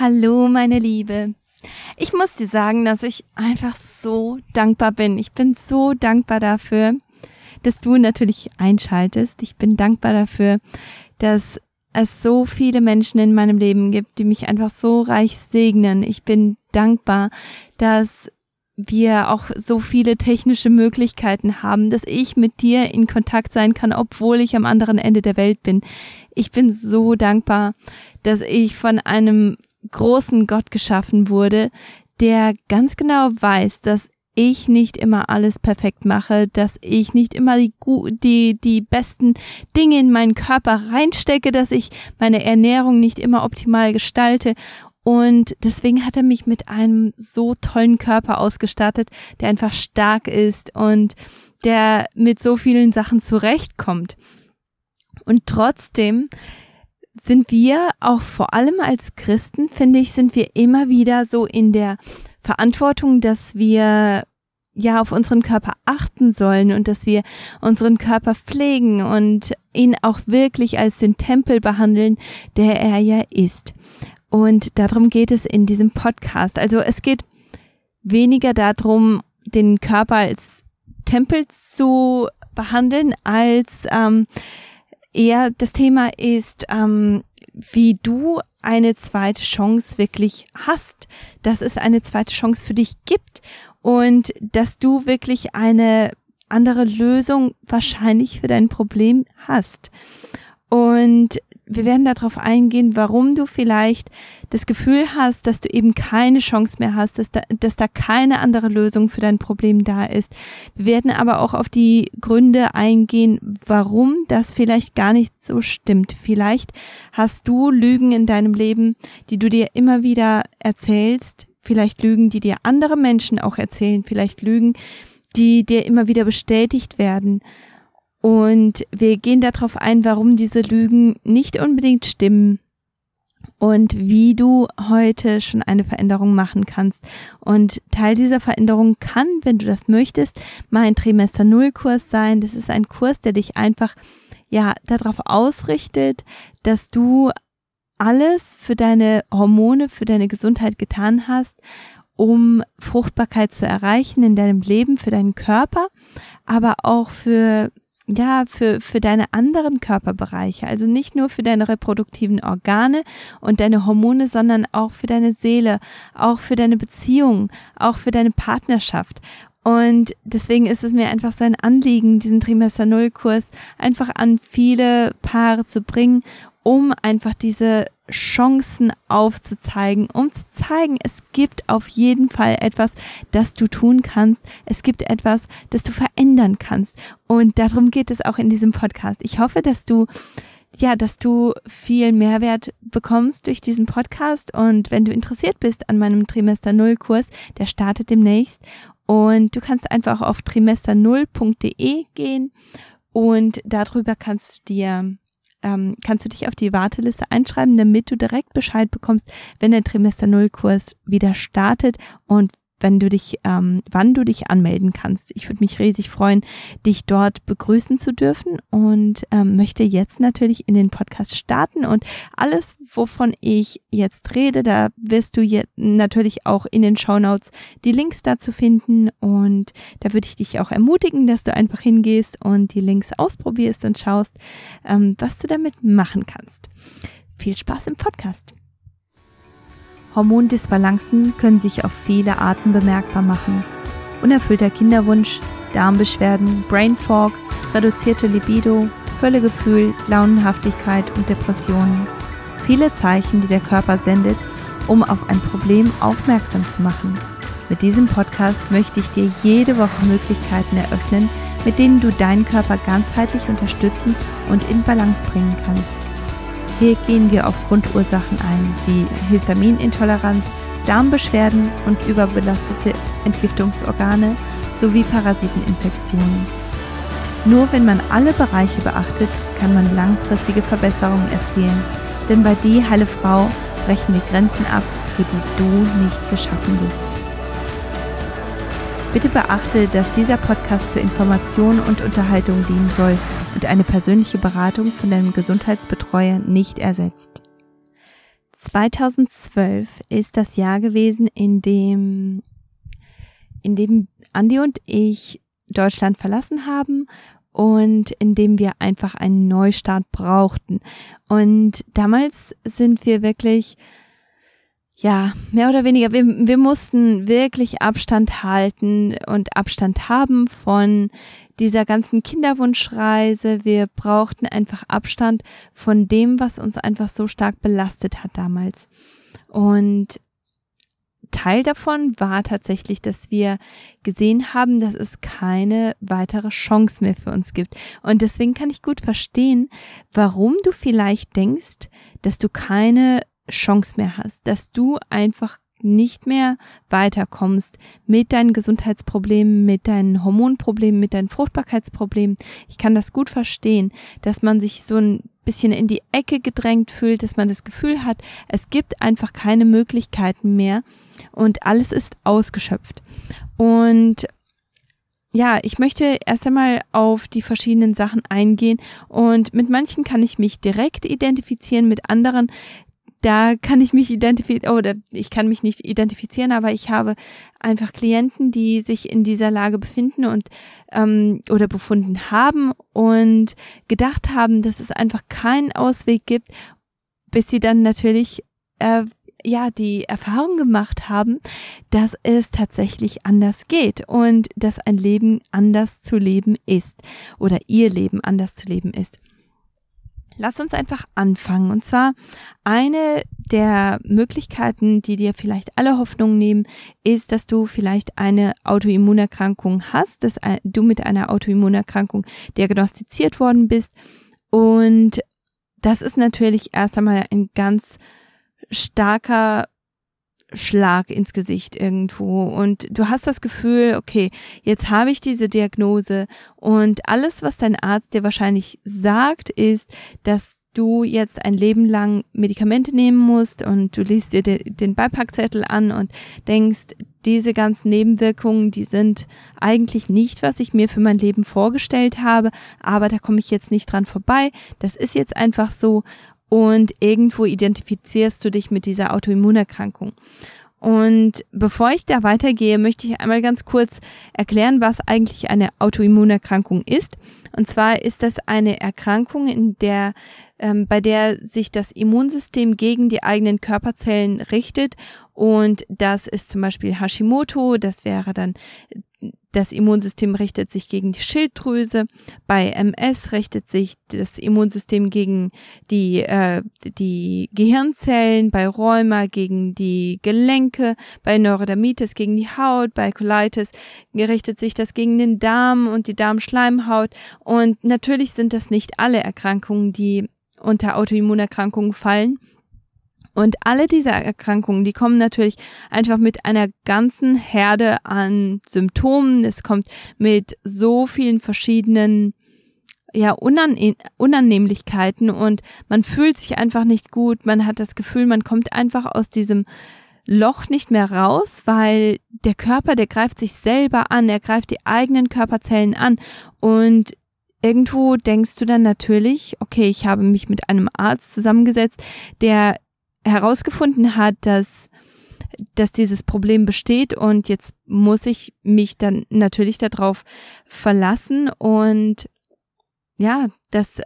Hallo, meine Liebe. Ich muss dir sagen, dass ich einfach so dankbar bin. Ich bin so dankbar dafür, dass du natürlich einschaltest. Ich bin dankbar dafür, dass es so viele Menschen in meinem Leben gibt, die mich einfach so reich segnen. Ich bin dankbar, dass wir auch so viele technische Möglichkeiten haben, dass ich mit dir in Kontakt sein kann, obwohl ich am anderen Ende der Welt bin. Ich bin so dankbar, dass ich von einem großen Gott geschaffen wurde, der ganz genau weiß, dass ich nicht immer alles perfekt mache, dass ich nicht immer die, die, die besten Dinge in meinen Körper reinstecke, dass ich meine Ernährung nicht immer optimal gestalte. Und deswegen hat er mich mit einem so tollen Körper ausgestattet, der einfach stark ist und der mit so vielen Sachen zurechtkommt. Und trotzdem sind wir auch vor allem als Christen, finde ich, sind wir immer wieder so in der Verantwortung, dass wir ja auf unseren Körper achten sollen und dass wir unseren Körper pflegen und ihn auch wirklich als den Tempel behandeln, der er ja ist. Und darum geht es in diesem Podcast. Also es geht weniger darum, den Körper als Tempel zu behandeln, als ähm, eher das Thema ist, ähm, wie du eine zweite Chance wirklich hast, dass es eine zweite Chance für dich gibt und dass du wirklich eine andere Lösung wahrscheinlich für dein Problem hast. Und wir werden darauf eingehen, warum du vielleicht das Gefühl hast, dass du eben keine Chance mehr hast, dass da, dass da keine andere Lösung für dein Problem da ist. Wir werden aber auch auf die Gründe eingehen, warum das vielleicht gar nicht so stimmt. Vielleicht hast du Lügen in deinem Leben, die du dir immer wieder erzählst, vielleicht Lügen, die dir andere Menschen auch erzählen, vielleicht Lügen, die dir immer wieder bestätigt werden. Und wir gehen darauf ein, warum diese Lügen nicht unbedingt stimmen und wie du heute schon eine Veränderung machen kannst. Und Teil dieser Veränderung kann, wenn du das möchtest, mein Trimester Null Kurs sein. Das ist ein Kurs, der dich einfach ja darauf ausrichtet, dass du alles für deine Hormone, für deine Gesundheit getan hast, um Fruchtbarkeit zu erreichen in deinem Leben, für deinen Körper, aber auch für ja, für, für deine anderen Körperbereiche, also nicht nur für deine reproduktiven Organe und deine Hormone, sondern auch für deine Seele, auch für deine Beziehung, auch für deine Partnerschaft. Und deswegen ist es mir einfach so ein Anliegen, diesen Trimester Null Kurs einfach an viele Paare zu bringen, um einfach diese Chancen aufzuzeigen, um zu zeigen, es gibt auf jeden Fall etwas, das du tun kannst. Es gibt etwas, das du verändern kannst. Und darum geht es auch in diesem Podcast. Ich hoffe, dass du ja, dass du viel Mehrwert bekommst durch diesen Podcast. Und wenn du interessiert bist an meinem Trimester Null Kurs, der startet demnächst. Und du kannst einfach auf trimester0.de gehen und darüber kannst du dir ähm, kannst du dich auf die Warteliste einschreiben, damit du direkt Bescheid bekommst, wenn der Trimester Null Kurs wieder startet und wenn du dich, ähm, wann du dich anmelden kannst. Ich würde mich riesig freuen, dich dort begrüßen zu dürfen und ähm, möchte jetzt natürlich in den Podcast starten und alles, wovon ich jetzt rede, da wirst du jetzt natürlich auch in den Show Notes die Links dazu finden und da würde ich dich auch ermutigen, dass du einfach hingehst und die Links ausprobierst und schaust, ähm, was du damit machen kannst. Viel Spaß im Podcast. Hormondisbalancen können sich auf viele Arten bemerkbar machen. Unerfüllter Kinderwunsch, Darmbeschwerden, Brain Fog, reduzierte Libido, Völlegefühl, Launenhaftigkeit und Depressionen. Viele Zeichen, die der Körper sendet, um auf ein Problem aufmerksam zu machen. Mit diesem Podcast möchte ich dir jede Woche Möglichkeiten eröffnen, mit denen du deinen Körper ganzheitlich unterstützen und in Balance bringen kannst. Hier gehen wir auf Grundursachen ein, wie Histaminintoleranz, Darmbeschwerden und überbelastete Entgiftungsorgane sowie Parasiteninfektionen. Nur wenn man alle Bereiche beachtet, kann man langfristige Verbesserungen erzielen, denn bei Die Heile Frau brechen wir Grenzen ab, für die du nicht geschaffen bist. Bitte beachte, dass dieser Podcast zur Information und Unterhaltung dienen soll und eine persönliche Beratung von deinem Gesundheitsbetreuer nicht ersetzt. 2012 ist das Jahr gewesen, in dem, in dem Andi und ich Deutschland verlassen haben und in dem wir einfach einen Neustart brauchten. Und damals sind wir wirklich ja, mehr oder weniger, wir, wir mussten wirklich Abstand halten und Abstand haben von dieser ganzen Kinderwunschreise. Wir brauchten einfach Abstand von dem, was uns einfach so stark belastet hat damals. Und Teil davon war tatsächlich, dass wir gesehen haben, dass es keine weitere Chance mehr für uns gibt. Und deswegen kann ich gut verstehen, warum du vielleicht denkst, dass du keine Chance mehr hast, dass du einfach nicht mehr weiterkommst mit deinen Gesundheitsproblemen, mit deinen Hormonproblemen, mit deinen Fruchtbarkeitsproblemen. Ich kann das gut verstehen, dass man sich so ein bisschen in die Ecke gedrängt fühlt, dass man das Gefühl hat, es gibt einfach keine Möglichkeiten mehr und alles ist ausgeschöpft. Und ja, ich möchte erst einmal auf die verschiedenen Sachen eingehen und mit manchen kann ich mich direkt identifizieren, mit anderen da kann ich mich identifizieren, oder ich kann mich nicht identifizieren, aber ich habe einfach Klienten, die sich in dieser Lage befinden und ähm, oder befunden haben und gedacht haben, dass es einfach keinen Ausweg gibt, bis sie dann natürlich äh, ja die Erfahrung gemacht haben, dass es tatsächlich anders geht und dass ein Leben anders zu leben ist oder ihr Leben anders zu leben ist. Lass uns einfach anfangen. Und zwar eine der Möglichkeiten, die dir vielleicht alle Hoffnung nehmen, ist, dass du vielleicht eine Autoimmunerkrankung hast, dass du mit einer Autoimmunerkrankung diagnostiziert worden bist. Und das ist natürlich erst einmal ein ganz starker Schlag ins Gesicht irgendwo. Und du hast das Gefühl, okay, jetzt habe ich diese Diagnose. Und alles, was dein Arzt dir wahrscheinlich sagt, ist, dass du jetzt ein Leben lang Medikamente nehmen musst und du liest dir den Beipackzettel an und denkst, diese ganzen Nebenwirkungen, die sind eigentlich nicht, was ich mir für mein Leben vorgestellt habe, aber da komme ich jetzt nicht dran vorbei. Das ist jetzt einfach so und irgendwo identifizierst du dich mit dieser Autoimmunerkrankung. Und bevor ich da weitergehe, möchte ich einmal ganz kurz erklären, was eigentlich eine Autoimmunerkrankung ist. Und zwar ist das eine Erkrankung, in der, ähm, bei der sich das Immunsystem gegen die eigenen Körperzellen richtet. Und das ist zum Beispiel Hashimoto, das wäre dann das Immunsystem richtet sich gegen die Schilddrüse. Bei MS richtet sich das Immunsystem gegen die, äh, die Gehirnzellen. Bei Rheuma gegen die Gelenke. Bei Neurodermitis gegen die Haut. Bei Colitis richtet sich das gegen den Darm und die Darmschleimhaut. Und natürlich sind das nicht alle Erkrankungen, die unter Autoimmunerkrankungen fallen. Und alle diese Erkrankungen, die kommen natürlich einfach mit einer ganzen Herde an Symptomen. Es kommt mit so vielen verschiedenen ja, Unanne Unannehmlichkeiten und man fühlt sich einfach nicht gut. Man hat das Gefühl, man kommt einfach aus diesem Loch nicht mehr raus, weil der Körper, der greift sich selber an, er greift die eigenen Körperzellen an und irgendwo denkst du dann natürlich, okay, ich habe mich mit einem Arzt zusammengesetzt, der herausgefunden hat, dass dass dieses Problem besteht und jetzt muss ich mich dann natürlich darauf verlassen und ja, das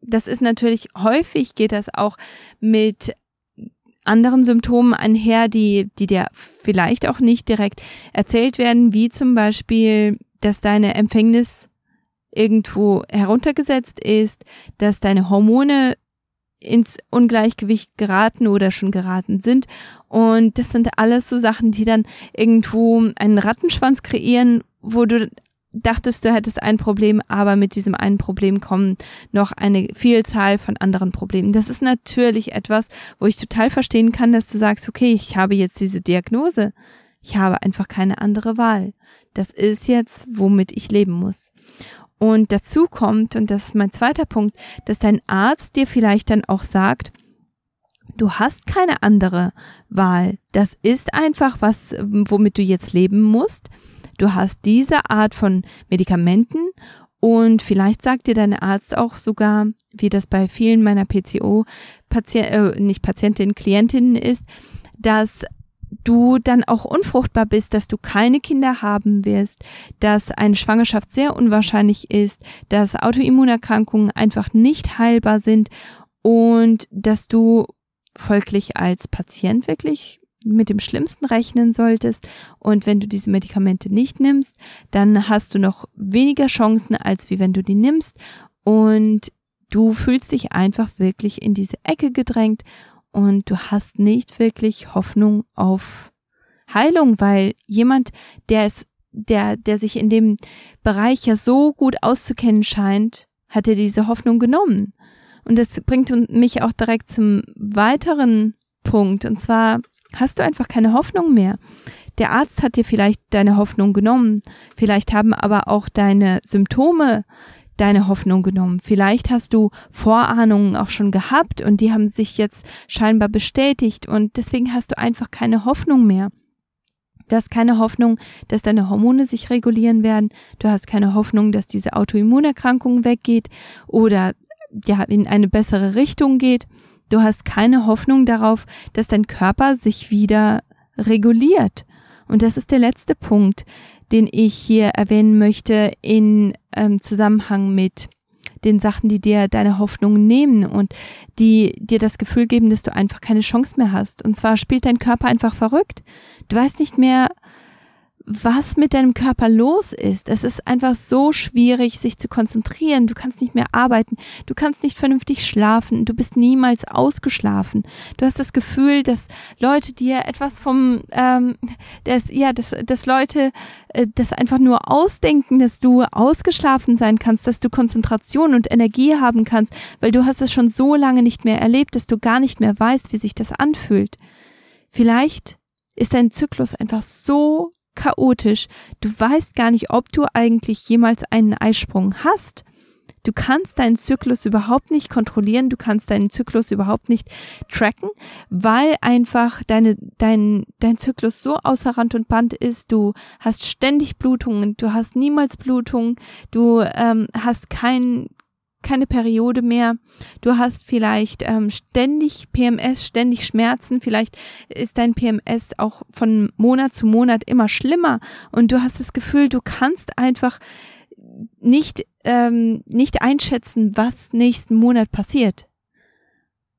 das ist natürlich häufig geht das auch mit anderen Symptomen einher, die, die dir vielleicht auch nicht direkt erzählt werden, wie zum Beispiel, dass deine Empfängnis irgendwo heruntergesetzt ist, dass deine Hormone ins Ungleichgewicht geraten oder schon geraten sind. Und das sind alles so Sachen, die dann irgendwo einen Rattenschwanz kreieren, wo du dachtest, du hättest ein Problem, aber mit diesem einen Problem kommen noch eine Vielzahl von anderen Problemen. Das ist natürlich etwas, wo ich total verstehen kann, dass du sagst, okay, ich habe jetzt diese Diagnose. Ich habe einfach keine andere Wahl. Das ist jetzt, womit ich leben muss. Und dazu kommt, und das ist mein zweiter Punkt, dass dein Arzt dir vielleicht dann auch sagt, du hast keine andere Wahl. Das ist einfach was, womit du jetzt leben musst. Du hast diese Art von Medikamenten Und vielleicht sagt dir dein Arzt auch sogar, wie das bei vielen meiner PCO, Patient, äh, nicht Patientinnen, Klientinnen ist, dass du dann auch unfruchtbar bist, dass du keine Kinder haben wirst, dass eine Schwangerschaft sehr unwahrscheinlich ist, dass Autoimmunerkrankungen einfach nicht heilbar sind und dass du folglich als Patient wirklich mit dem Schlimmsten rechnen solltest. Und wenn du diese Medikamente nicht nimmst, dann hast du noch weniger Chancen, als wie wenn du die nimmst. Und du fühlst dich einfach wirklich in diese Ecke gedrängt und du hast nicht wirklich Hoffnung auf Heilung, weil jemand, der es, der, der sich in dem Bereich ja so gut auszukennen scheint, hat er diese Hoffnung genommen. Und das bringt mich auch direkt zum weiteren Punkt. Und zwar hast du einfach keine Hoffnung mehr. Der Arzt hat dir vielleicht deine Hoffnung genommen. Vielleicht haben aber auch deine Symptome deine Hoffnung genommen. Vielleicht hast du Vorahnungen auch schon gehabt und die haben sich jetzt scheinbar bestätigt und deswegen hast du einfach keine Hoffnung mehr. Du hast keine Hoffnung, dass deine Hormone sich regulieren werden. Du hast keine Hoffnung, dass diese Autoimmunerkrankung weggeht oder ja in eine bessere Richtung geht. Du hast keine Hoffnung darauf, dass dein Körper sich wieder reguliert. Und das ist der letzte Punkt, den ich hier erwähnen möchte in ähm, Zusammenhang mit den Sachen, die dir deine Hoffnung nehmen und die dir das Gefühl geben, dass du einfach keine Chance mehr hast. Und zwar spielt dein Körper einfach verrückt. Du weißt nicht mehr, was mit deinem Körper los ist. Es ist einfach so schwierig, sich zu konzentrieren. Du kannst nicht mehr arbeiten. Du kannst nicht vernünftig schlafen. Du bist niemals ausgeschlafen. Du hast das Gefühl, dass Leute dir etwas vom, ähm, dass, ja, dass, dass Leute äh, das einfach nur ausdenken, dass du ausgeschlafen sein kannst, dass du Konzentration und Energie haben kannst, weil du hast es schon so lange nicht mehr erlebt, dass du gar nicht mehr weißt, wie sich das anfühlt. Vielleicht ist dein Zyklus einfach so chaotisch. Du weißt gar nicht, ob du eigentlich jemals einen Eisprung hast. Du kannst deinen Zyklus überhaupt nicht kontrollieren, du kannst deinen Zyklus überhaupt nicht tracken, weil einfach deine, dein, dein Zyklus so außer Rand und Band ist. Du hast ständig Blutungen, du hast niemals Blutungen, du ähm, hast kein, keine Periode mehr, du hast vielleicht ähm, ständig PMS, ständig Schmerzen, vielleicht ist dein PMS auch von Monat zu Monat immer schlimmer. Und du hast das Gefühl, du kannst einfach nicht, ähm, nicht einschätzen, was nächsten Monat passiert.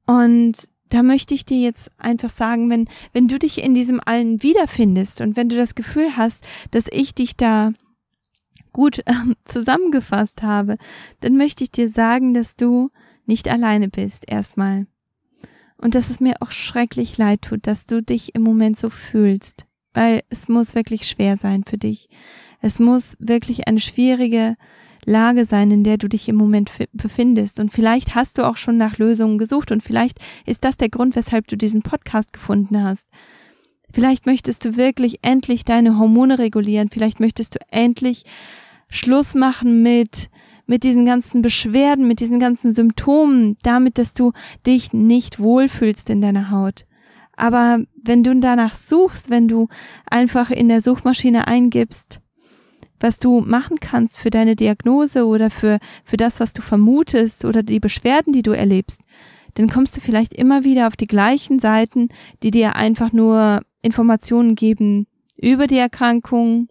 Und da möchte ich dir jetzt einfach sagen, wenn, wenn du dich in diesem allen wiederfindest und wenn du das Gefühl hast, dass ich dich da gut äh, zusammengefasst habe, dann möchte ich dir sagen, dass du nicht alleine bist erstmal. Und dass es mir auch schrecklich leid tut, dass du dich im Moment so fühlst, weil es muss wirklich schwer sein für dich. Es muss wirklich eine schwierige Lage sein, in der du dich im Moment befindest. Und vielleicht hast du auch schon nach Lösungen gesucht und vielleicht ist das der Grund, weshalb du diesen Podcast gefunden hast. Vielleicht möchtest du wirklich endlich deine Hormone regulieren. Vielleicht möchtest du endlich Schluss machen mit mit diesen ganzen Beschwerden, mit diesen ganzen Symptomen, damit, dass du dich nicht wohlfühlst in deiner Haut. Aber wenn du danach suchst, wenn du einfach in der Suchmaschine eingibst, was du machen kannst für deine Diagnose oder für, für das, was du vermutest oder die Beschwerden, die du erlebst, dann kommst du vielleicht immer wieder auf die gleichen Seiten, die dir einfach nur Informationen geben über die Erkrankung,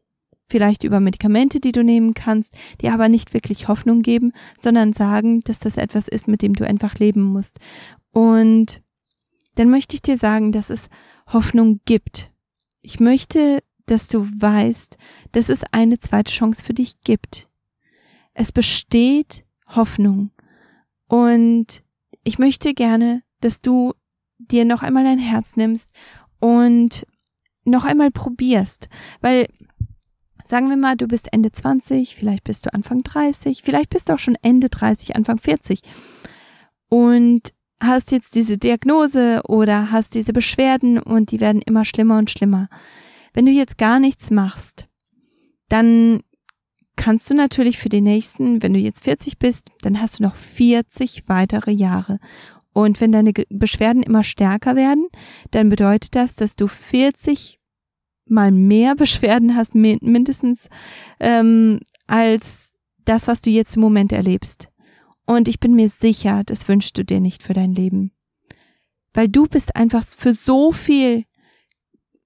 vielleicht über Medikamente, die du nehmen kannst, die aber nicht wirklich Hoffnung geben, sondern sagen, dass das etwas ist, mit dem du einfach leben musst. Und dann möchte ich dir sagen, dass es Hoffnung gibt. Ich möchte, dass du weißt, dass es eine zweite Chance für dich gibt. Es besteht Hoffnung. Und ich möchte gerne, dass du dir noch einmal dein Herz nimmst und noch einmal probierst, weil sagen wir mal, du bist Ende 20, vielleicht bist du Anfang 30, vielleicht bist du auch schon Ende 30, Anfang 40 und hast jetzt diese Diagnose oder hast diese Beschwerden und die werden immer schlimmer und schlimmer. Wenn du jetzt gar nichts machst, dann kannst du natürlich für die nächsten, wenn du jetzt 40 bist, dann hast du noch 40 weitere Jahre. Und wenn deine Beschwerden immer stärker werden, dann bedeutet das, dass du 40 mal mehr Beschwerden hast, mindestens ähm, als das, was du jetzt im Moment erlebst. Und ich bin mir sicher, das wünschst du dir nicht für dein Leben. Weil du bist einfach für so viel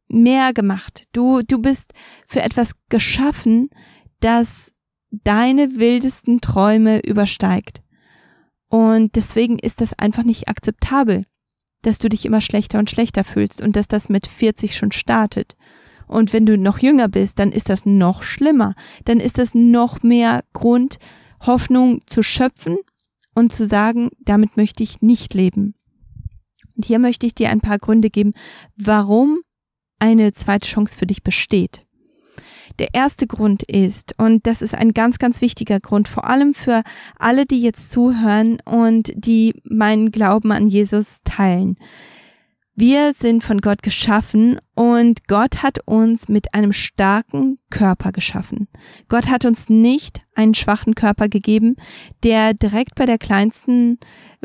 mehr gemacht. Du, du bist für etwas geschaffen, das deine wildesten Träume übersteigt. Und deswegen ist das einfach nicht akzeptabel, dass du dich immer schlechter und schlechter fühlst und dass das mit 40 schon startet. Und wenn du noch jünger bist, dann ist das noch schlimmer. Dann ist das noch mehr Grund, Hoffnung zu schöpfen und zu sagen, damit möchte ich nicht leben. Und hier möchte ich dir ein paar Gründe geben, warum eine zweite Chance für dich besteht. Der erste Grund ist, und das ist ein ganz, ganz wichtiger Grund, vor allem für alle, die jetzt zuhören und die meinen Glauben an Jesus teilen. Wir sind von Gott geschaffen und Gott hat uns mit einem starken Körper geschaffen. Gott hat uns nicht einen schwachen Körper gegeben, der direkt bei der kleinsten,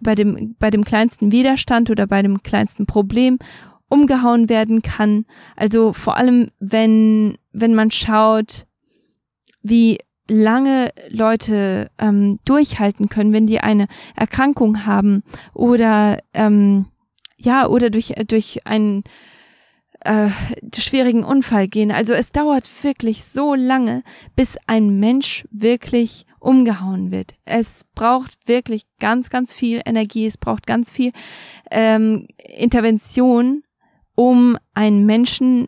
bei dem, bei dem kleinsten Widerstand oder bei dem kleinsten Problem umgehauen werden kann. Also vor allem, wenn, wenn man schaut, wie lange Leute ähm, durchhalten können, wenn die eine Erkrankung haben oder ähm, ja, oder durch, durch einen äh, schwierigen Unfall gehen. Also es dauert wirklich so lange, bis ein Mensch wirklich umgehauen wird. Es braucht wirklich ganz, ganz viel Energie, es braucht ganz viel ähm, Intervention, um einen Menschen,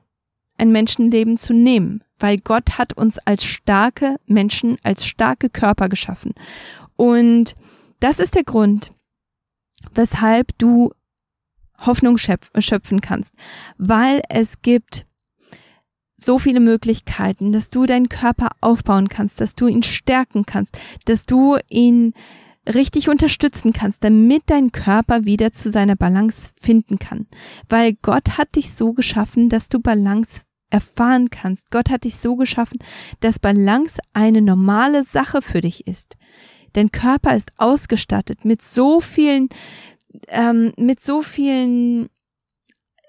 ein Menschenleben zu nehmen, weil Gott hat uns als starke Menschen, als starke Körper geschaffen. Und das ist der Grund, weshalb du Hoffnung schöpfen kannst, weil es gibt so viele Möglichkeiten, dass du deinen Körper aufbauen kannst, dass du ihn stärken kannst, dass du ihn richtig unterstützen kannst, damit dein Körper wieder zu seiner Balance finden kann. Weil Gott hat dich so geschaffen, dass du Balance erfahren kannst. Gott hat dich so geschaffen, dass Balance eine normale Sache für dich ist. Dein Körper ist ausgestattet mit so vielen ähm, mit so vielen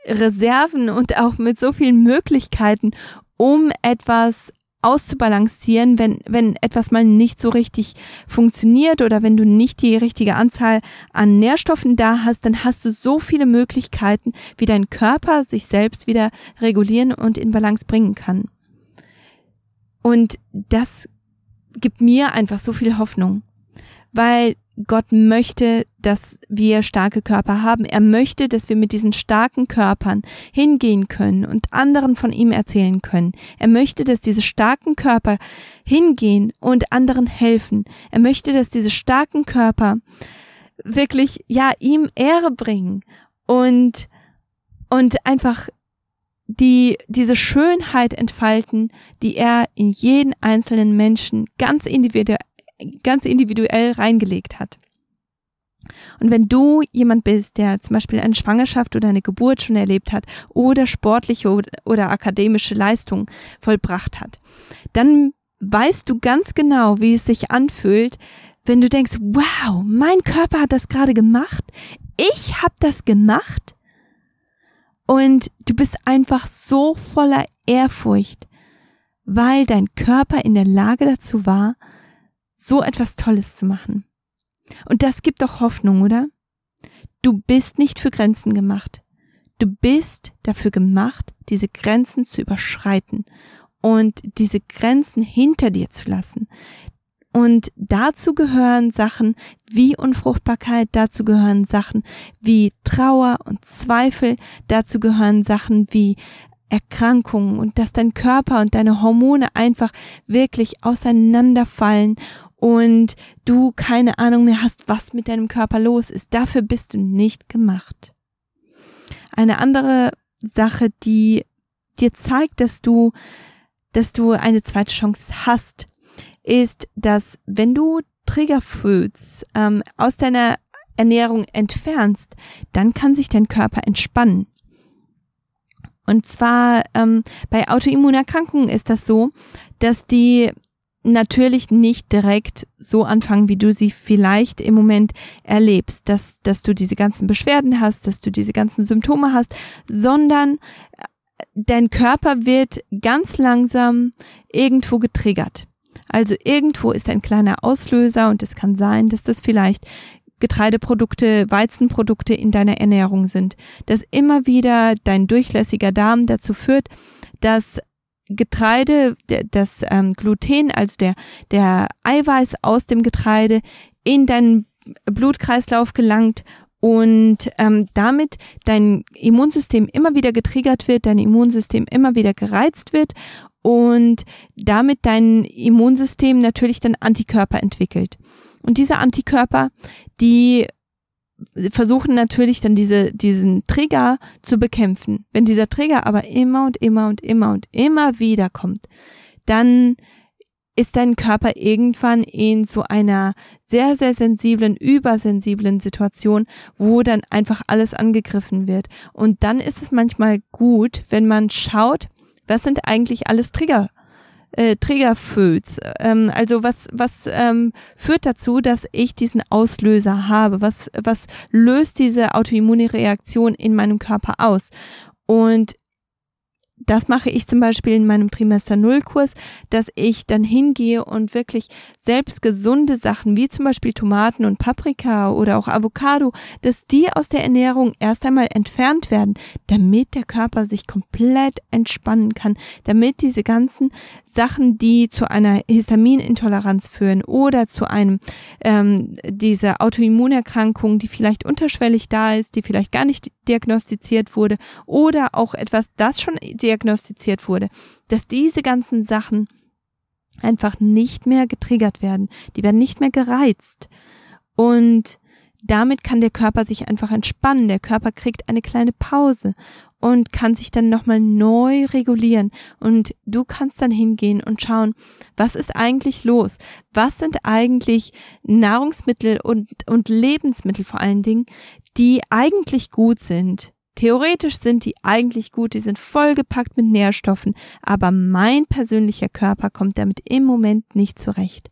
Reserven und auch mit so vielen Möglichkeiten, um etwas auszubalancieren, wenn, wenn etwas mal nicht so richtig funktioniert oder wenn du nicht die richtige Anzahl an Nährstoffen da hast, dann hast du so viele Möglichkeiten, wie dein Körper sich selbst wieder regulieren und in Balance bringen kann. Und das gibt mir einfach so viel Hoffnung, weil Gott möchte, dass wir starke Körper haben. Er möchte, dass wir mit diesen starken Körpern hingehen können und anderen von ihm erzählen können. Er möchte, dass diese starken Körper hingehen und anderen helfen. Er möchte, dass diese starken Körper wirklich, ja, ihm Ehre bringen und, und einfach die diese Schönheit entfalten, die er in jeden einzelnen Menschen ganz individuell ganz individuell reingelegt hat. Und wenn du jemand bist, der zum Beispiel eine Schwangerschaft oder eine Geburt schon erlebt hat oder sportliche oder akademische Leistungen vollbracht hat, dann weißt du ganz genau, wie es sich anfühlt, wenn du denkst, wow, mein Körper hat das gerade gemacht, ich habe das gemacht und du bist einfach so voller Ehrfurcht, weil dein Körper in der Lage dazu war, so etwas Tolles zu machen. Und das gibt doch Hoffnung, oder? Du bist nicht für Grenzen gemacht. Du bist dafür gemacht, diese Grenzen zu überschreiten und diese Grenzen hinter dir zu lassen. Und dazu gehören Sachen wie Unfruchtbarkeit, dazu gehören Sachen wie Trauer und Zweifel, dazu gehören Sachen wie Erkrankungen und dass dein Körper und deine Hormone einfach wirklich auseinanderfallen und du keine Ahnung mehr hast, was mit deinem Körper los ist. Dafür bist du nicht gemacht. Eine andere Sache, die dir zeigt, dass du, dass du eine zweite Chance hast, ist, dass wenn du Triggerfoods ähm, aus deiner Ernährung entfernst, dann kann sich dein Körper entspannen. Und zwar ähm, bei Autoimmunerkrankungen ist das so, dass die natürlich nicht direkt so anfangen, wie du sie vielleicht im Moment erlebst, dass, dass du diese ganzen Beschwerden hast, dass du diese ganzen Symptome hast, sondern äh, dein Körper wird ganz langsam irgendwo getriggert. Also irgendwo ist ein kleiner Auslöser und es kann sein, dass das vielleicht Getreideprodukte, Weizenprodukte in deiner Ernährung sind, dass immer wieder dein durchlässiger Darm dazu führt, dass Getreide, das ähm, Gluten, also der, der Eiweiß aus dem Getreide in deinen Blutkreislauf gelangt und ähm, damit dein Immunsystem immer wieder getriggert wird, dein Immunsystem immer wieder gereizt wird und damit dein Immunsystem natürlich dann Antikörper entwickelt. Und diese Antikörper, die versuchen natürlich dann diese, diesen Trigger zu bekämpfen. Wenn dieser Trigger aber immer und immer und immer und immer wieder kommt, dann ist dein Körper irgendwann in so einer sehr, sehr sensiblen, übersensiblen Situation, wo dann einfach alles angegriffen wird. Und dann ist es manchmal gut, wenn man schaut, was sind eigentlich alles Trigger äh, Triggerföds. Ähm, also was, was ähm, führt dazu, dass ich diesen Auslöser habe? Was, was löst diese autoimmune Reaktion in meinem Körper aus? Und das mache ich zum Beispiel in meinem Trimester Null Kurs, dass ich dann hingehe und wirklich selbst gesunde Sachen wie zum Beispiel Tomaten und Paprika oder auch Avocado, dass die aus der Ernährung erst einmal entfernt werden, damit der Körper sich komplett entspannen kann, damit diese ganzen Sachen, die zu einer Histaminintoleranz führen oder zu einem ähm, diese Autoimmunerkrankung, die vielleicht unterschwellig da ist, die vielleicht gar nicht diagnostiziert wurde oder auch etwas, das schon diagnostiziert wurde, dass diese ganzen Sachen einfach nicht mehr getriggert werden. Die werden nicht mehr gereizt. Und damit kann der Körper sich einfach entspannen. Der Körper kriegt eine kleine Pause und kann sich dann nochmal neu regulieren. Und du kannst dann hingehen und schauen, was ist eigentlich los? Was sind eigentlich Nahrungsmittel und, und Lebensmittel vor allen Dingen, die eigentlich gut sind? Theoretisch sind die eigentlich gut, die sind vollgepackt mit Nährstoffen, aber mein persönlicher Körper kommt damit im Moment nicht zurecht.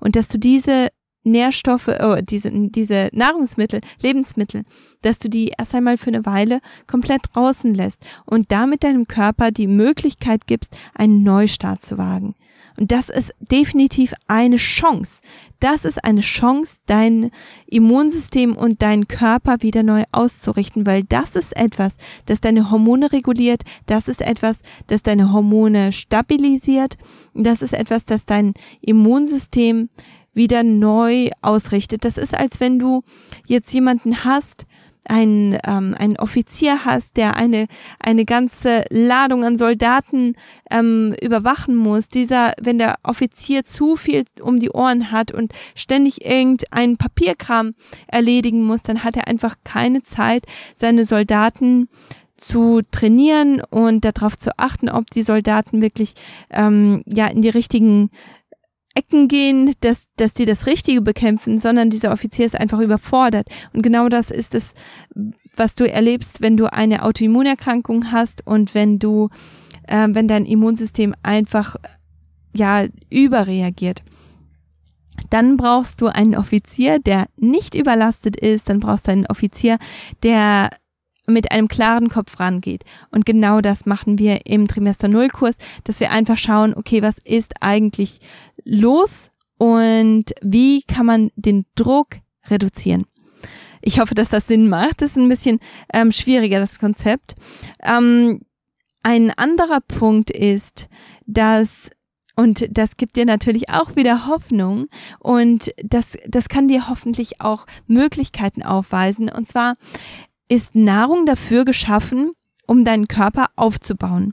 Und dass du diese Nährstoffe, oh, diese, diese Nahrungsmittel, Lebensmittel, dass du die erst einmal für eine Weile komplett draußen lässt und damit deinem Körper die Möglichkeit gibst, einen Neustart zu wagen. Und das ist definitiv eine Chance. Das ist eine Chance, dein Immunsystem und deinen Körper wieder neu auszurichten, weil das ist etwas, das deine Hormone reguliert, das ist etwas, das deine Hormone stabilisiert, das ist etwas, das dein Immunsystem wieder neu ausrichtet. Das ist, als wenn du jetzt jemanden hast, einen, ähm, einen Offizier hast, der eine, eine ganze Ladung an Soldaten ähm, überwachen muss, dieser, wenn der Offizier zu viel um die Ohren hat und ständig irgendeinen Papierkram erledigen muss, dann hat er einfach keine Zeit, seine Soldaten zu trainieren und darauf zu achten, ob die Soldaten wirklich ähm, ja in die richtigen Ecken gehen, dass, dass die das Richtige bekämpfen, sondern dieser Offizier ist einfach überfordert. Und genau das ist es, was du erlebst, wenn du eine Autoimmunerkrankung hast und wenn du, äh, wenn dein Immunsystem einfach, ja, überreagiert. Dann brauchst du einen Offizier, der nicht überlastet ist, dann brauchst du einen Offizier, der mit einem klaren Kopf rangeht. Und genau das machen wir im Trimester Null Kurs, dass wir einfach schauen, okay, was ist eigentlich los und wie kann man den Druck reduzieren. Ich hoffe, dass das Sinn macht. Das ist ein bisschen ähm, schwieriger, das Konzept. Ähm, ein anderer Punkt ist, dass und das gibt dir natürlich auch wieder Hoffnung und das, das kann dir hoffentlich auch Möglichkeiten aufweisen. Und zwar ist Nahrung dafür geschaffen, um deinen Körper aufzubauen.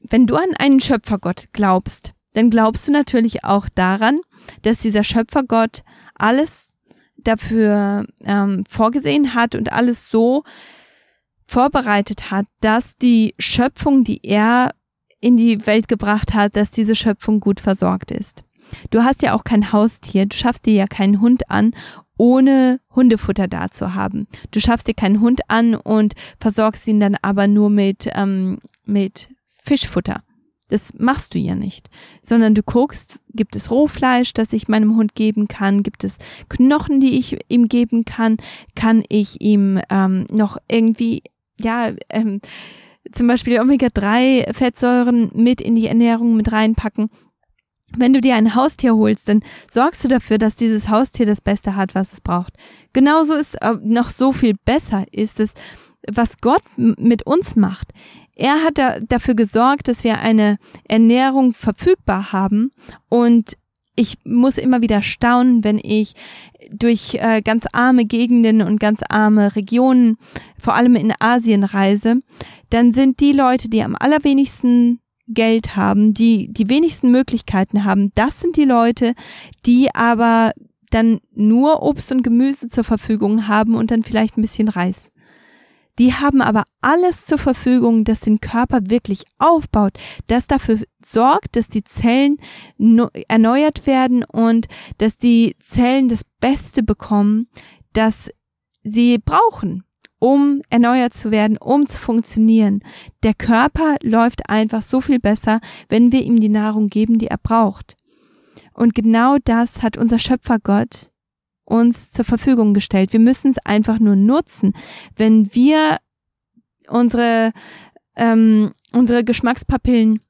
Wenn du an einen Schöpfergott glaubst, dann glaubst du natürlich auch daran, dass dieser Schöpfergott alles dafür ähm, vorgesehen hat und alles so vorbereitet hat, dass die Schöpfung, die er in die Welt gebracht hat, dass diese Schöpfung gut versorgt ist. Du hast ja auch kein Haustier, du schaffst dir ja keinen Hund an, ohne Hundefutter da zu haben. Du schaffst dir keinen Hund an und versorgst ihn dann aber nur mit, ähm, mit Fischfutter. Das machst du ja nicht, sondern du guckst, gibt es Rohfleisch, das ich meinem Hund geben kann, gibt es Knochen, die ich ihm geben kann, kann ich ihm ähm, noch irgendwie, ja, ähm, zum Beispiel Omega-3-Fettsäuren mit in die Ernährung mit reinpacken. wenn du dir ein Haustier holst, dann sorgst du dafür, dass dieses Haustier das Beste hat, was es braucht. Genauso ist äh, noch so viel besser ist es, was Gott mit uns macht. Er hat da, dafür gesorgt, dass wir eine Ernährung verfügbar haben und ich muss immer wieder staunen, wenn ich durch äh, ganz arme Gegenden und ganz arme Regionen, vor allem in Asien reise, dann sind die Leute, die am allerwenigsten Geld haben, die die wenigsten Möglichkeiten haben, das sind die Leute, die aber dann nur Obst und Gemüse zur Verfügung haben und dann vielleicht ein bisschen Reis. Die haben aber alles zur Verfügung, das den Körper wirklich aufbaut, das dafür sorgt, dass die Zellen erneuert werden und dass die Zellen das Beste bekommen, das sie brauchen um erneuert zu werden, um zu funktionieren. Der Körper läuft einfach so viel besser, wenn wir ihm die Nahrung geben, die er braucht. Und genau das hat unser Schöpfer Gott uns zur Verfügung gestellt. Wir müssen es einfach nur nutzen. Wenn wir unsere, ähm, unsere Geschmackspapillen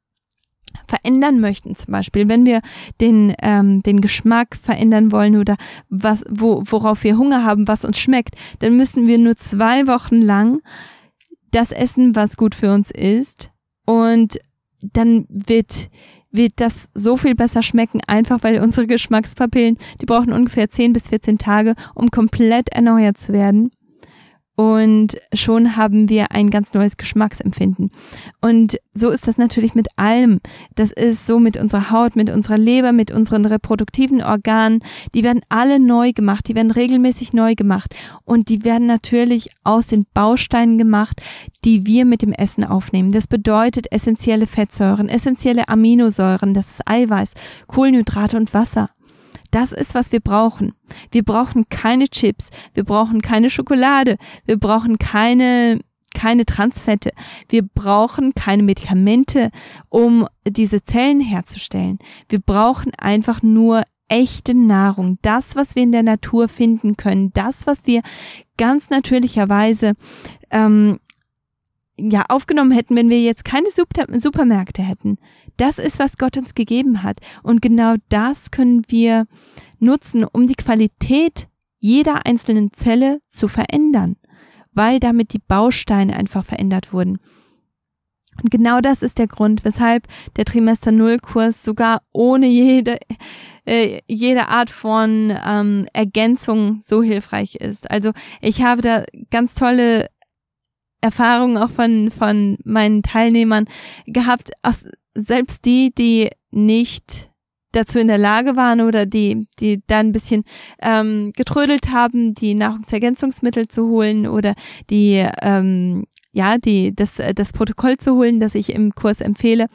verändern möchten, zum Beispiel, wenn wir den, ähm, den Geschmack verändern wollen oder was, wo, worauf wir Hunger haben, was uns schmeckt, dann müssen wir nur zwei Wochen lang das essen, was gut für uns ist. Und dann wird, wird das so viel besser schmecken, einfach weil unsere Geschmackspapillen, die brauchen ungefähr 10 bis 14 Tage, um komplett erneuert zu werden und schon haben wir ein ganz neues Geschmacksempfinden. Und so ist das natürlich mit allem. Das ist so mit unserer Haut, mit unserer Leber, mit unseren reproduktiven Organen. Die werden alle neu gemacht, die werden regelmäßig neu gemacht und die werden natürlich aus den Bausteinen gemacht, die wir mit dem Essen aufnehmen. Das bedeutet essentielle Fettsäuren, essentielle Aminosäuren, das ist Eiweiß, Kohlenhydrate und Wasser. Das ist, was wir brauchen. Wir brauchen keine Chips, wir brauchen keine Schokolade, wir brauchen keine keine Transfette. Wir brauchen keine Medikamente, um diese Zellen herzustellen. Wir brauchen einfach nur echte Nahrung, das, was wir in der Natur finden können, das, was wir ganz natürlicherweise ähm, ja aufgenommen hätten, wenn wir jetzt keine Super Supermärkte hätten. Das ist, was Gott uns gegeben hat. Und genau das können wir nutzen, um die Qualität jeder einzelnen Zelle zu verändern, weil damit die Bausteine einfach verändert wurden. Und genau das ist der Grund, weshalb der Trimester Null Kurs sogar ohne jede, äh, jede Art von ähm, Ergänzung so hilfreich ist. Also ich habe da ganz tolle Erfahrungen auch von, von meinen Teilnehmern gehabt, aus, selbst die, die nicht dazu in der Lage waren oder die, die da ein bisschen ähm, getrödelt haben, die Nahrungsergänzungsmittel zu holen oder die, ähm, ja, die, das, das Protokoll zu holen, das ich im Kurs empfehle.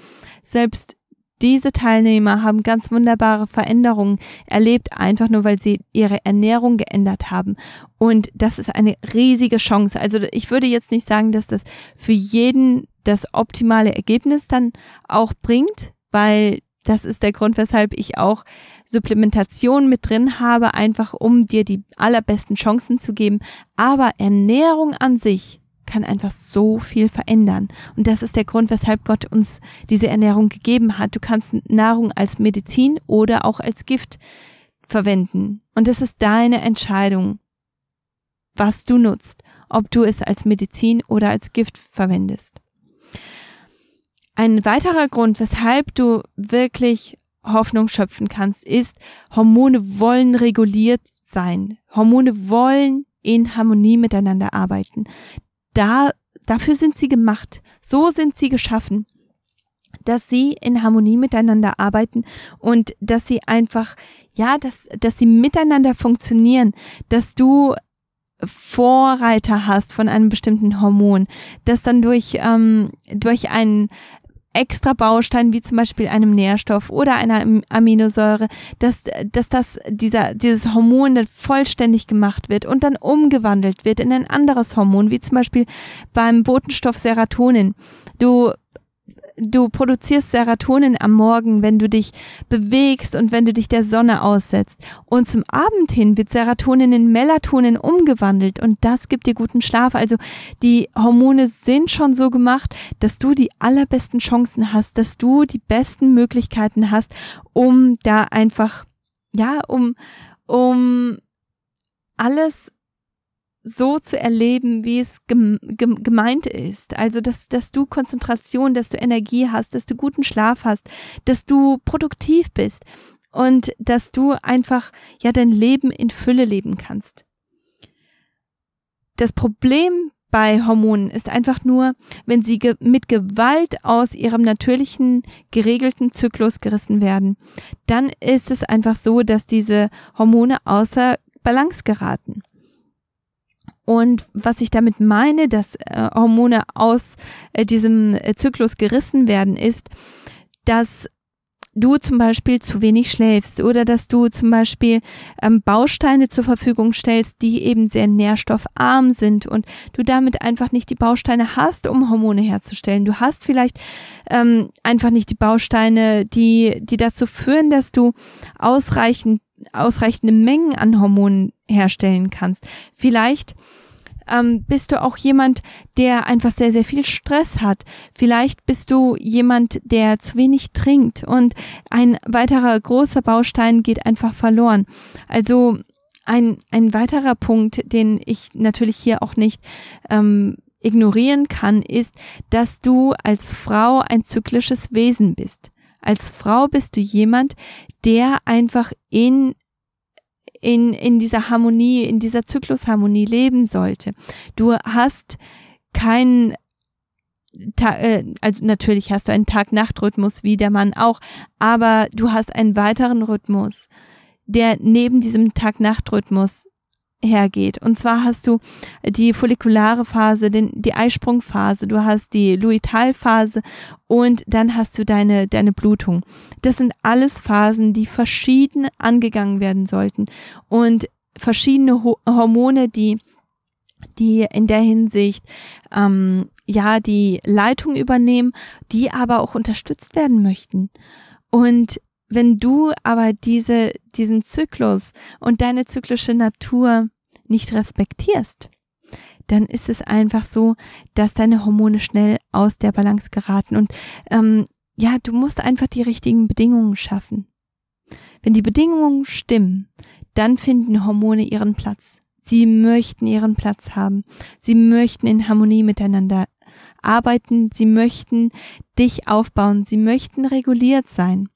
Selbst diese Teilnehmer haben ganz wunderbare Veränderungen erlebt, einfach nur weil sie ihre Ernährung geändert haben. Und das ist eine riesige Chance. Also ich würde jetzt nicht sagen, dass das für jeden das optimale Ergebnis dann auch bringt, weil das ist der Grund, weshalb ich auch Supplementation mit drin habe, einfach um dir die allerbesten Chancen zu geben. Aber Ernährung an sich kann einfach so viel verändern. Und das ist der Grund, weshalb Gott uns diese Ernährung gegeben hat. Du kannst Nahrung als Medizin oder auch als Gift verwenden. Und es ist deine Entscheidung, was du nutzt, ob du es als Medizin oder als Gift verwendest. Ein weiterer Grund, weshalb du wirklich Hoffnung schöpfen kannst, ist, Hormone wollen reguliert sein. Hormone wollen in Harmonie miteinander arbeiten. Da, dafür sind sie gemacht. So sind sie geschaffen dass sie in Harmonie miteinander arbeiten und dass sie einfach, ja, dass, dass sie miteinander funktionieren, dass du Vorreiter hast von einem bestimmten Hormon, dass dann durch, ähm, durch einen extra Baustein wie zum Beispiel einem Nährstoff oder einer Aminosäure, dass, dass das, dieser, dieses Hormon dann vollständig gemacht wird und dann umgewandelt wird in ein anderes Hormon, wie zum Beispiel beim Botenstoff Serotonin. Du du produzierst Serotonin am Morgen, wenn du dich bewegst und wenn du dich der Sonne aussetzt. Und zum Abend hin wird Serotonin in Melatonin umgewandelt und das gibt dir guten Schlaf. Also die Hormone sind schon so gemacht, dass du die allerbesten Chancen hast, dass du die besten Möglichkeiten hast, um da einfach, ja, um, um alles so zu erleben, wie es gemeint ist. Also, dass, dass du Konzentration, dass du Energie hast, dass du guten Schlaf hast, dass du produktiv bist und dass du einfach, ja, dein Leben in Fülle leben kannst. Das Problem bei Hormonen ist einfach nur, wenn sie ge mit Gewalt aus ihrem natürlichen, geregelten Zyklus gerissen werden, dann ist es einfach so, dass diese Hormone außer Balance geraten. Und was ich damit meine, dass äh, Hormone aus äh, diesem äh, Zyklus gerissen werden, ist, dass du zum Beispiel zu wenig schläfst oder dass du zum Beispiel ähm, Bausteine zur Verfügung stellst, die eben sehr nährstoffarm sind und du damit einfach nicht die Bausteine hast, um Hormone herzustellen. Du hast vielleicht ähm, einfach nicht die Bausteine, die, die dazu führen, dass du ausreichend ausreichende Mengen an Hormonen herstellen kannst. Vielleicht ähm, bist du auch jemand, der einfach sehr, sehr viel Stress hat. Vielleicht bist du jemand, der zu wenig trinkt und ein weiterer großer Baustein geht einfach verloren. Also ein, ein weiterer Punkt, den ich natürlich hier auch nicht ähm, ignorieren kann, ist, dass du als Frau ein zyklisches Wesen bist. Als Frau bist du jemand, der einfach in in, in dieser Harmonie, in dieser Zyklusharmonie leben sollte. Du hast keinen Ta äh, also natürlich hast du einen Tag-Nacht-Rhythmus wie der Mann auch, aber du hast einen weiteren Rhythmus, der neben diesem Tag-Nacht-Rhythmus hergeht. Und zwar hast du die follikulare Phase, den, die Eisprungphase, du hast die Luitalphase und dann hast du deine, deine Blutung. Das sind alles Phasen, die verschieden angegangen werden sollten und verschiedene Ho Hormone, die die in der Hinsicht ähm, ja die Leitung übernehmen, die aber auch unterstützt werden möchten. Und wenn du aber diese, diesen Zyklus und deine zyklische Natur nicht respektierst, dann ist es einfach so, dass deine Hormone schnell aus der Balance geraten. Und ähm, ja, du musst einfach die richtigen Bedingungen schaffen. Wenn die Bedingungen stimmen, dann finden Hormone ihren Platz. Sie möchten ihren Platz haben. Sie möchten in Harmonie miteinander arbeiten. Sie möchten dich aufbauen. Sie möchten reguliert sein.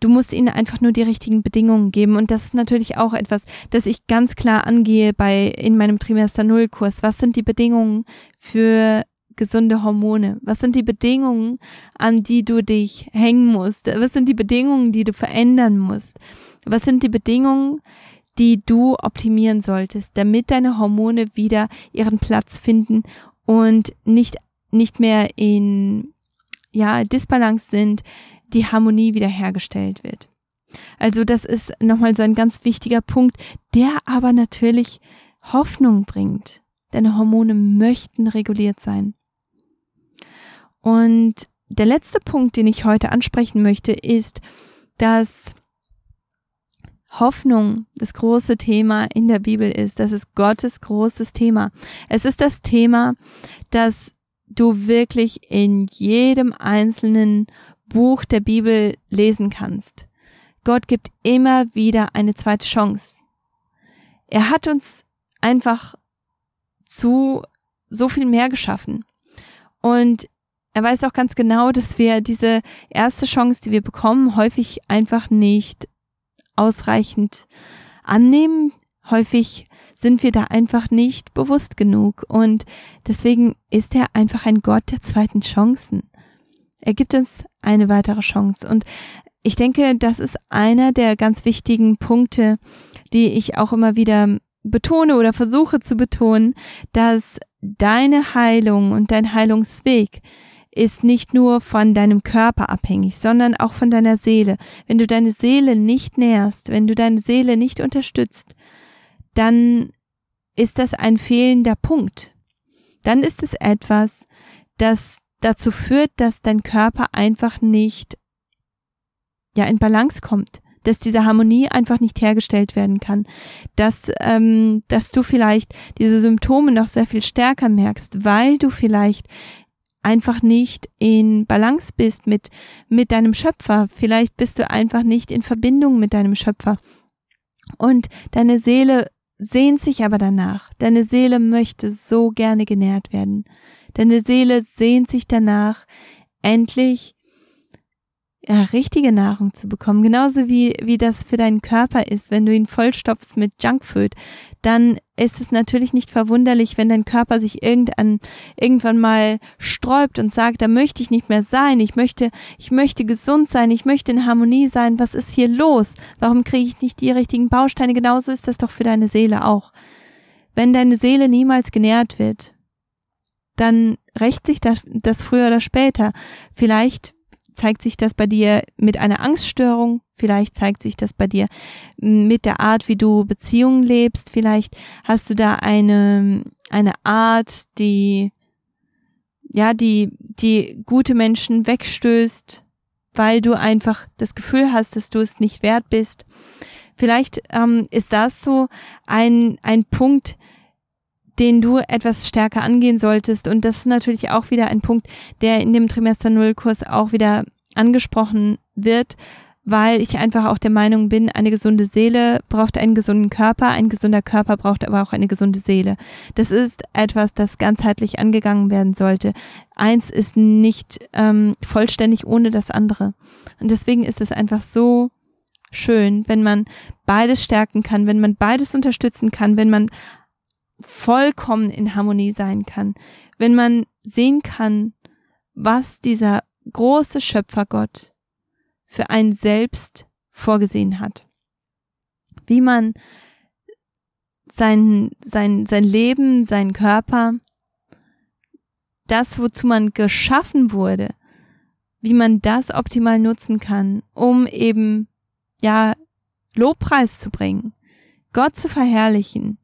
Du musst ihnen einfach nur die richtigen Bedingungen geben. Und das ist natürlich auch etwas, das ich ganz klar angehe bei, in meinem Trimester Null Kurs. Was sind die Bedingungen für gesunde Hormone? Was sind die Bedingungen, an die du dich hängen musst? Was sind die Bedingungen, die du verändern musst? Was sind die Bedingungen, die du optimieren solltest, damit deine Hormone wieder ihren Platz finden und nicht, nicht mehr in, ja, Disbalance sind, die Harmonie wiederhergestellt wird. Also das ist nochmal so ein ganz wichtiger Punkt, der aber natürlich Hoffnung bringt. Deine Hormone möchten reguliert sein. Und der letzte Punkt, den ich heute ansprechen möchte, ist, dass Hoffnung das große Thema in der Bibel ist. Das ist Gottes großes Thema. Es ist das Thema, dass du wirklich in jedem einzelnen Buch der Bibel lesen kannst. Gott gibt immer wieder eine zweite Chance. Er hat uns einfach zu so viel mehr geschaffen. Und er weiß auch ganz genau, dass wir diese erste Chance, die wir bekommen, häufig einfach nicht ausreichend annehmen. Häufig sind wir da einfach nicht bewusst genug. Und deswegen ist er einfach ein Gott der zweiten Chancen. Er gibt uns eine weitere Chance. Und ich denke, das ist einer der ganz wichtigen Punkte, die ich auch immer wieder betone oder versuche zu betonen, dass deine Heilung und dein Heilungsweg ist nicht nur von deinem Körper abhängig, sondern auch von deiner Seele. Wenn du deine Seele nicht nährst, wenn du deine Seele nicht unterstützt, dann ist das ein fehlender Punkt. Dann ist es etwas, das dazu führt, dass dein Körper einfach nicht ja in Balance kommt, dass diese Harmonie einfach nicht hergestellt werden kann, dass ähm, dass du vielleicht diese Symptome noch sehr viel stärker merkst, weil du vielleicht einfach nicht in Balance bist mit mit deinem Schöpfer, vielleicht bist du einfach nicht in Verbindung mit deinem Schöpfer und deine Seele sehnt sich aber danach. Deine Seele möchte so gerne genährt werden. Deine Seele sehnt sich danach, endlich ja, richtige Nahrung zu bekommen. Genauso wie, wie das für deinen Körper ist, wenn du ihn vollstopfst mit Junkfood, dann ist es natürlich nicht verwunderlich, wenn dein Körper sich irgendwann, irgendwann mal sträubt und sagt, da möchte ich nicht mehr sein, ich möchte, ich möchte gesund sein, ich möchte in Harmonie sein, was ist hier los? Warum kriege ich nicht die richtigen Bausteine? Genauso ist das doch für deine Seele auch. Wenn deine Seele niemals genährt wird, dann rächt sich das, das früher oder später. Vielleicht zeigt sich das bei dir mit einer Angststörung, vielleicht zeigt sich das bei dir mit der Art, wie du Beziehungen lebst, vielleicht hast du da eine, eine Art, die, ja, die, die gute Menschen wegstößt, weil du einfach das Gefühl hast, dass du es nicht wert bist. Vielleicht ähm, ist das so ein, ein Punkt, den du etwas stärker angehen solltest. Und das ist natürlich auch wieder ein Punkt, der in dem Trimester Null Kurs auch wieder angesprochen wird, weil ich einfach auch der Meinung bin, eine gesunde Seele braucht einen gesunden Körper, ein gesunder Körper braucht aber auch eine gesunde Seele. Das ist etwas, das ganzheitlich angegangen werden sollte. Eins ist nicht ähm, vollständig ohne das andere. Und deswegen ist es einfach so schön, wenn man beides stärken kann, wenn man beides unterstützen kann, wenn man vollkommen in Harmonie sein kann, wenn man sehen kann, was dieser große Schöpfergott für einen selbst vorgesehen hat. Wie man sein, sein, sein Leben, seinen Körper, das, wozu man geschaffen wurde, wie man das optimal nutzen kann, um eben, ja, Lobpreis zu bringen, Gott zu verherrlichen,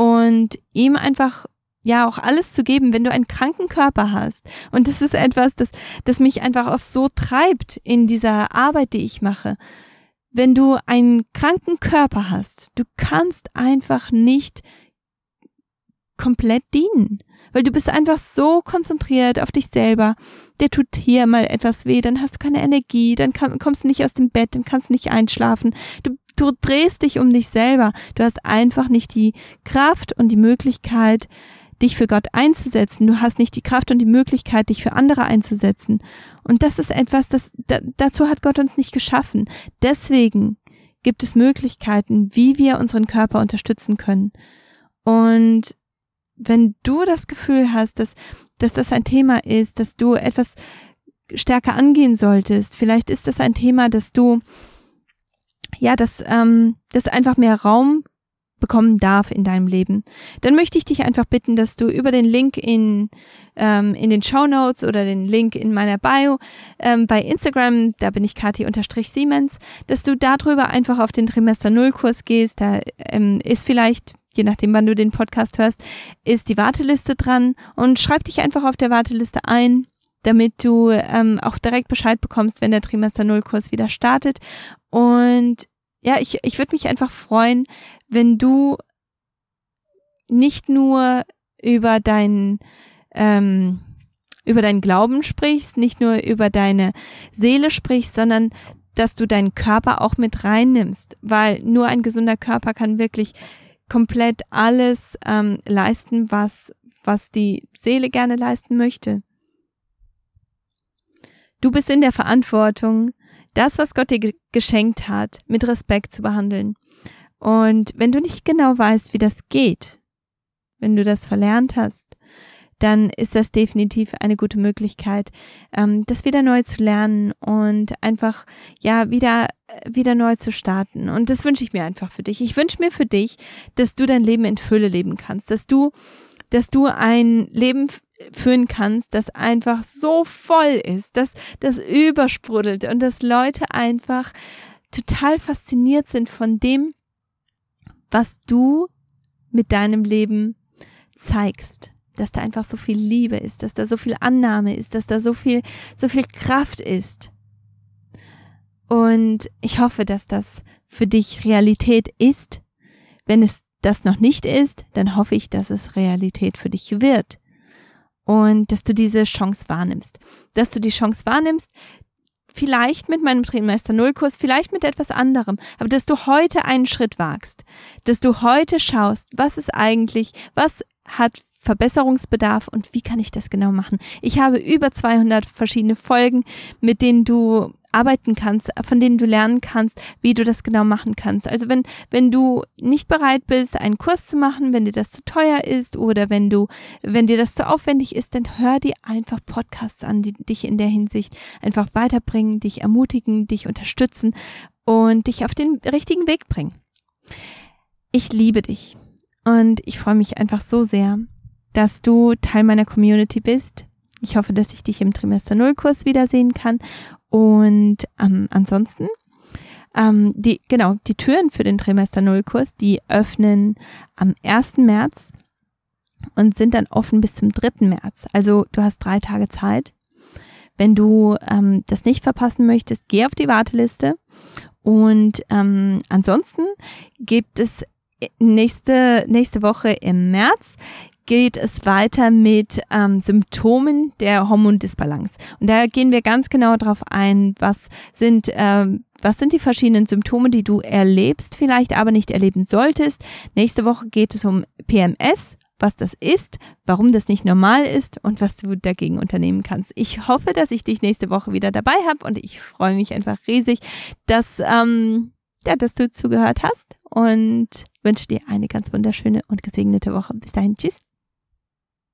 und ihm einfach ja auch alles zu geben, wenn du einen kranken Körper hast. Und das ist etwas, das, das mich einfach auch so treibt in dieser Arbeit, die ich mache. Wenn du einen kranken Körper hast, du kannst einfach nicht komplett dienen, weil du bist einfach so konzentriert auf dich selber. Der tut hier mal etwas weh, dann hast du keine Energie, dann kann, kommst du nicht aus dem Bett, dann kannst du nicht einschlafen. Du du drehst dich um dich selber. Du hast einfach nicht die Kraft und die Möglichkeit, dich für Gott einzusetzen. Du hast nicht die Kraft und die Möglichkeit, dich für andere einzusetzen. Und das ist etwas, das, da, dazu hat Gott uns nicht geschaffen. Deswegen gibt es Möglichkeiten, wie wir unseren Körper unterstützen können. Und wenn du das Gefühl hast, dass, dass das ein Thema ist, dass du etwas stärker angehen solltest, vielleicht ist das ein Thema, dass du ja, dass ähm, das einfach mehr Raum bekommen darf in deinem Leben, dann möchte ich dich einfach bitten, dass du über den Link in, ähm, in den Show Notes oder den Link in meiner Bio ähm, bei Instagram, da bin ich Kati-Siemens, dass du darüber einfach auf den Trimester Null Kurs gehst. Da ähm, ist vielleicht, je nachdem wann du den Podcast hörst, ist die Warteliste dran und schreib dich einfach auf der Warteliste ein damit du ähm, auch direkt Bescheid bekommst, wenn der Trimester Null Kurs wieder startet. Und ja, ich, ich würde mich einfach freuen, wenn du nicht nur über deinen ähm, über deinen Glauben sprichst, nicht nur über deine Seele sprichst, sondern dass du deinen Körper auch mit reinnimmst, weil nur ein gesunder Körper kann wirklich komplett alles ähm, leisten, was was die Seele gerne leisten möchte. Du bist in der Verantwortung, das, was Gott dir geschenkt hat, mit Respekt zu behandeln. Und wenn du nicht genau weißt, wie das geht, wenn du das verlernt hast, dann ist das definitiv eine gute Möglichkeit, ähm, das wieder neu zu lernen und einfach ja wieder wieder neu zu starten. Und das wünsche ich mir einfach für dich. Ich wünsche mir für dich, dass du dein Leben in Fülle leben kannst, dass du dass du ein Leben führen kannst, das einfach so voll ist, dass das übersprudelt und dass Leute einfach total fasziniert sind von dem, was du mit deinem Leben zeigst. Dass da einfach so viel Liebe ist, dass da so viel Annahme ist, dass da so viel, so viel Kraft ist. Und ich hoffe, dass das für dich Realität ist. Wenn es das noch nicht ist, dann hoffe ich, dass es Realität für dich wird. Und dass du diese Chance wahrnimmst. Dass du die Chance wahrnimmst, vielleicht mit meinem Trainermeister Nullkurs, vielleicht mit etwas anderem, aber dass du heute einen Schritt wagst, dass du heute schaust, was ist eigentlich, was hat Verbesserungsbedarf und wie kann ich das genau machen? Ich habe über 200 verschiedene Folgen, mit denen du arbeiten kannst, von denen du lernen kannst, wie du das genau machen kannst. Also wenn, wenn du nicht bereit bist, einen Kurs zu machen, wenn dir das zu teuer ist oder wenn du, wenn dir das zu aufwendig ist, dann hör dir einfach Podcasts an, die dich in der Hinsicht einfach weiterbringen, dich ermutigen, dich unterstützen und dich auf den richtigen Weg bringen. Ich liebe dich und ich freue mich einfach so sehr, dass du Teil meiner Community bist. Ich hoffe, dass ich dich im Trimester Null Kurs wiedersehen kann und ähm, ansonsten, ähm, die, genau, die Türen für den Trimester Null Kurs, die öffnen am 1. März und sind dann offen bis zum 3. März. Also du hast drei Tage Zeit. Wenn du ähm, das nicht verpassen möchtest, geh auf die Warteliste. Und ähm, ansonsten gibt es nächste, nächste Woche im März geht es weiter mit ähm, Symptomen der Hormondisbalance. Und da gehen wir ganz genau darauf ein, was sind, ähm, was sind die verschiedenen Symptome, die du erlebst, vielleicht aber nicht erleben solltest. Nächste Woche geht es um PMS, was das ist, warum das nicht normal ist und was du dagegen unternehmen kannst. Ich hoffe, dass ich dich nächste Woche wieder dabei habe und ich freue mich einfach riesig, dass, ähm, ja, dass du zugehört hast und wünsche dir eine ganz wunderschöne und gesegnete Woche. Bis dahin, tschüss.